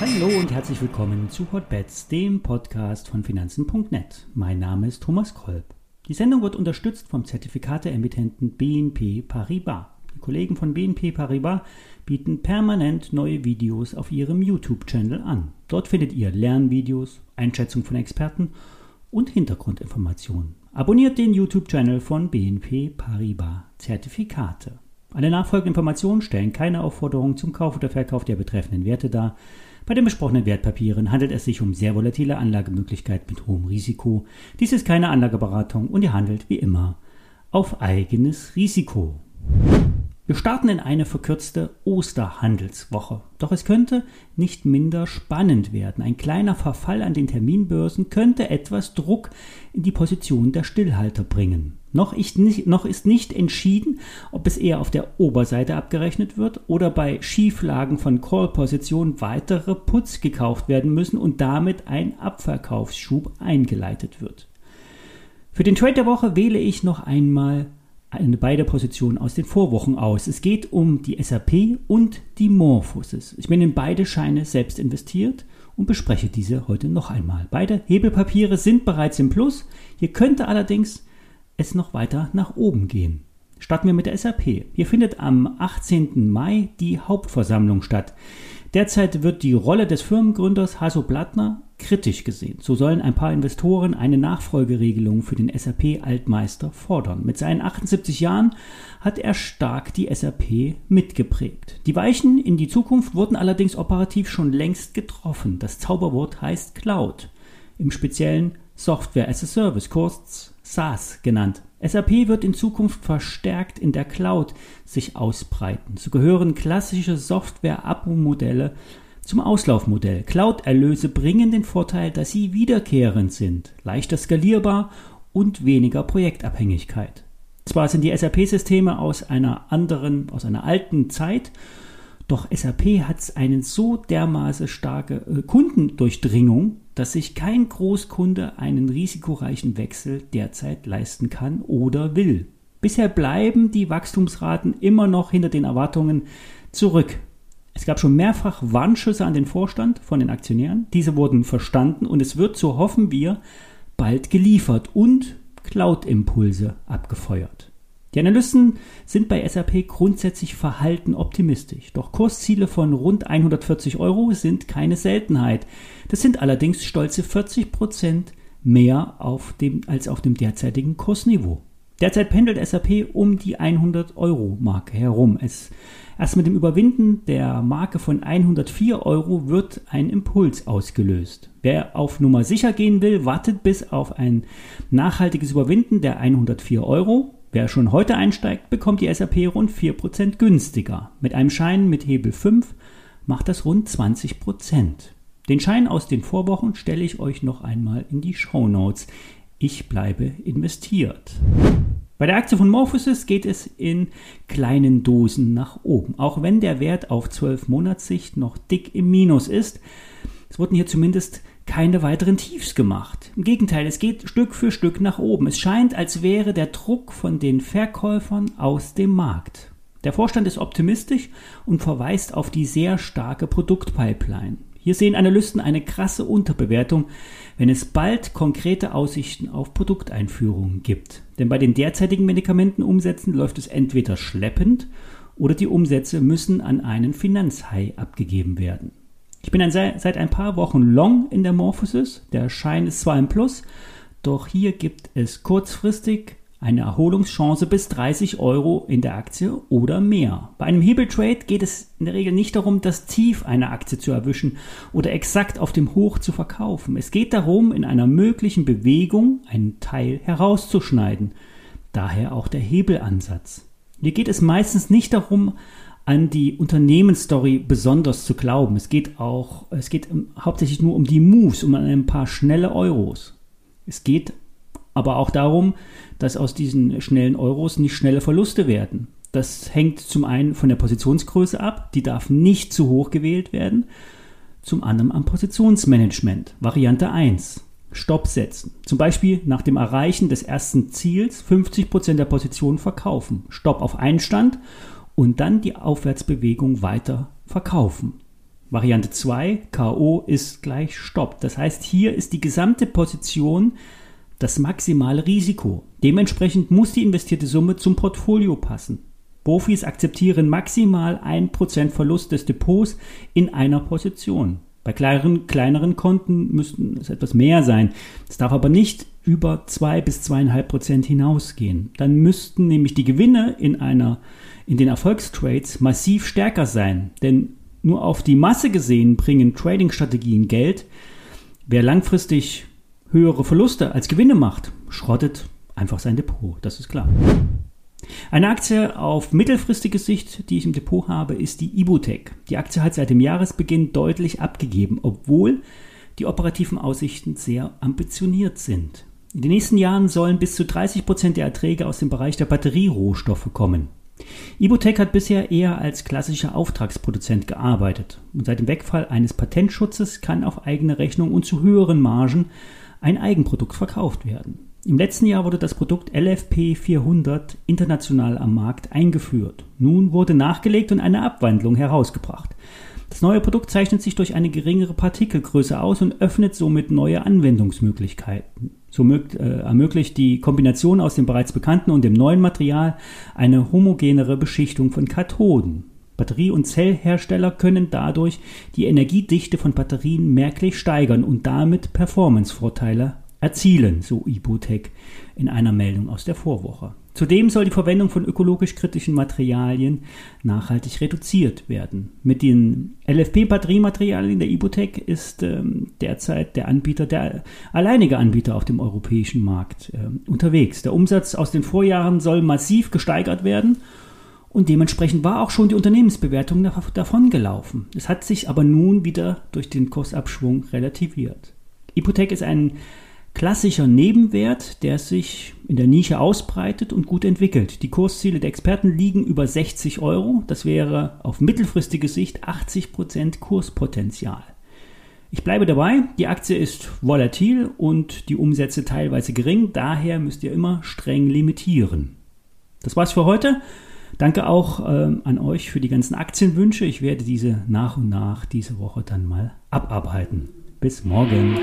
Hallo und herzlich willkommen zu Hotbets, dem Podcast von Finanzen.net. Mein Name ist Thomas Kolb. Die Sendung wird unterstützt vom Zertifikateemittenten BNP Paribas. Die Kollegen von BNP Paribas bieten permanent neue Videos auf ihrem YouTube-Channel an. Dort findet ihr Lernvideos, Einschätzung von Experten und Hintergrundinformationen. Abonniert den YouTube-Channel von BNP Paribas Zertifikate. Alle nachfolgenden Informationen stellen keine Aufforderung zum Kauf oder Verkauf der betreffenden Werte dar. Bei den besprochenen Wertpapieren handelt es sich um sehr volatile Anlagemöglichkeiten mit hohem Risiko. Dies ist keine Anlageberatung und ihr handelt wie immer auf eigenes Risiko. Wir starten in eine verkürzte Osterhandelswoche. Doch es könnte nicht minder spannend werden. Ein kleiner Verfall an den Terminbörsen könnte etwas Druck in die Position der Stillhalter bringen. Noch ist, nicht, noch ist nicht entschieden, ob es eher auf der Oberseite abgerechnet wird oder bei Schieflagen von Call-Positionen weitere Putz gekauft werden müssen und damit ein Abverkaufsschub eingeleitet wird. Für den Trade der Woche wähle ich noch einmal beide Positionen aus den Vorwochen aus. Es geht um die SAP und die Morphosis. Ich bin in beide Scheine selbst investiert und bespreche diese heute noch einmal. Beide Hebelpapiere sind bereits im Plus. Hier könnte allerdings es noch weiter nach oben gehen. Starten wir mit der SAP. Hier findet am 18. Mai die Hauptversammlung statt. Derzeit wird die Rolle des Firmengründers Hasso Plattner kritisch gesehen. So sollen ein paar Investoren eine Nachfolgeregelung für den SAP-Altmeister fordern. Mit seinen 78 Jahren hat er stark die SAP mitgeprägt. Die Weichen in die Zukunft wurden allerdings operativ schon längst getroffen. Das Zauberwort heißt Cloud. Im speziellen Software as a Service, kurz SaaS genannt. SAP wird in Zukunft verstärkt in der Cloud sich ausbreiten. So gehören klassische Software-Abo-Modelle zum Auslaufmodell. Cloud-Erlöse bringen den Vorteil, dass sie wiederkehrend sind, leichter skalierbar und weniger Projektabhängigkeit. Zwar sind die SAP-Systeme aus einer anderen, aus einer alten Zeit, doch SAP hat eine so dermaßen starke äh, Kundendurchdringung, dass sich kein Großkunde einen risikoreichen Wechsel derzeit leisten kann oder will. Bisher bleiben die Wachstumsraten immer noch hinter den Erwartungen zurück. Es gab schon mehrfach Warnschüsse an den Vorstand von den Aktionären. Diese wurden verstanden und es wird, so hoffen wir, bald geliefert und Cloud-Impulse abgefeuert. Die Analysten sind bei SAP grundsätzlich verhalten optimistisch, doch Kursziele von rund 140 Euro sind keine Seltenheit. Das sind allerdings stolze 40 Prozent mehr auf dem, als auf dem derzeitigen Kursniveau. Derzeit pendelt SAP um die 100 Euro Marke herum. Es, erst mit dem Überwinden der Marke von 104 Euro wird ein Impuls ausgelöst. Wer auf Nummer sicher gehen will, wartet bis auf ein nachhaltiges Überwinden der 104 Euro Wer schon heute einsteigt, bekommt die SAP rund 4% günstiger. Mit einem Schein mit Hebel 5 macht das rund 20%. Den Schein aus den Vorwochen stelle ich euch noch einmal in die Show Notes. Ich bleibe investiert. Bei der Aktie von Morphosis geht es in kleinen Dosen nach oben. Auch wenn der Wert auf 12 Monatssicht noch dick im Minus ist, es wurden hier zumindest keine weiteren Tiefs gemacht. Im Gegenteil, es geht Stück für Stück nach oben. Es scheint, als wäre der Druck von den Verkäufern aus dem Markt. Der Vorstand ist optimistisch und verweist auf die sehr starke Produktpipeline. Hier sehen Analysten eine krasse Unterbewertung, wenn es bald konkrete Aussichten auf Produkteinführungen gibt. Denn bei den derzeitigen Medikamentenumsätzen läuft es entweder schleppend oder die Umsätze müssen an einen Finanzhai abgegeben werden. Ich bin ein, seit ein paar Wochen long in der Morphosis. Der Schein ist zwar im Plus, doch hier gibt es kurzfristig eine Erholungschance bis 30 Euro in der Aktie oder mehr. Bei einem Hebeltrade geht es in der Regel nicht darum, das Tief einer Aktie zu erwischen oder exakt auf dem Hoch zu verkaufen. Es geht darum, in einer möglichen Bewegung einen Teil herauszuschneiden. Daher auch der Hebelansatz. Hier geht es meistens nicht darum, an die Unternehmensstory besonders zu glauben. Es geht auch, es geht hauptsächlich nur um die Moves, um ein paar schnelle Euros. Es geht aber auch darum, dass aus diesen schnellen Euros nicht schnelle Verluste werden. Das hängt zum einen von der Positionsgröße ab, die darf nicht zu hoch gewählt werden, zum anderen am Positionsmanagement. Variante 1. Stopp setzen. Zum Beispiel nach dem Erreichen des ersten Ziels 50% der Positionen verkaufen. Stopp auf Einstand und dann die Aufwärtsbewegung weiter verkaufen. Variante 2, KO ist gleich Stopp. Das heißt, hier ist die gesamte Position das maximale Risiko. Dementsprechend muss die investierte Summe zum Portfolio passen. Profis akzeptieren maximal 1% Verlust des Depots in einer Position. Bei kleineren, kleineren Konten müssten es etwas mehr sein. Es darf aber nicht über 2 bis 2,5 Prozent hinausgehen. Dann müssten nämlich die Gewinne in, einer, in den Erfolgstrades massiv stärker sein. Denn nur auf die Masse gesehen bringen Trading-Strategien Geld. Wer langfristig höhere Verluste als Gewinne macht, schrottet einfach sein Depot. Das ist klar. Eine Aktie auf mittelfristige Sicht, die ich im Depot habe, ist die Ibutec. Die Aktie hat seit dem Jahresbeginn deutlich abgegeben, obwohl die operativen Aussichten sehr ambitioniert sind. In den nächsten Jahren sollen bis zu 30 Prozent der Erträge aus dem Bereich der Batterierohstoffe kommen. Ibutec hat bisher eher als klassischer Auftragsproduzent gearbeitet und seit dem Wegfall eines Patentschutzes kann auf eigene Rechnung und zu höheren Margen ein Eigenprodukt verkauft werden. Im letzten Jahr wurde das Produkt LFP 400 international am Markt eingeführt. Nun wurde nachgelegt und eine Abwandlung herausgebracht. Das neue Produkt zeichnet sich durch eine geringere Partikelgröße aus und öffnet somit neue Anwendungsmöglichkeiten. So äh, ermöglicht die Kombination aus dem bereits bekannten und dem neuen Material eine homogenere Beschichtung von Kathoden. Batterie- und Zellhersteller können dadurch die Energiedichte von Batterien merklich steigern und damit Performancevorteile erzielen, so Ibutec in einer Meldung aus der Vorwoche. Zudem soll die Verwendung von ökologisch kritischen Materialien nachhaltig reduziert werden. Mit den LFP-Batteriematerialien der Ibutec ist ähm, derzeit der Anbieter, der alleinige Anbieter auf dem europäischen Markt äh, unterwegs. Der Umsatz aus den Vorjahren soll massiv gesteigert werden und dementsprechend war auch schon die Unternehmensbewertung davon gelaufen. Es hat sich aber nun wieder durch den Kursabschwung relativiert. Ibutec ist ein klassischer Nebenwert, der sich in der Nische ausbreitet und gut entwickelt. Die Kursziele der Experten liegen über 60 Euro. Das wäre auf mittelfristige Sicht 80% Kurspotenzial. Ich bleibe dabei, die Aktie ist volatil und die Umsätze teilweise gering, daher müsst ihr immer streng limitieren. Das war's für heute. Danke auch äh, an euch für die ganzen Aktienwünsche. Ich werde diese nach und nach diese Woche dann mal abarbeiten. Bis morgen.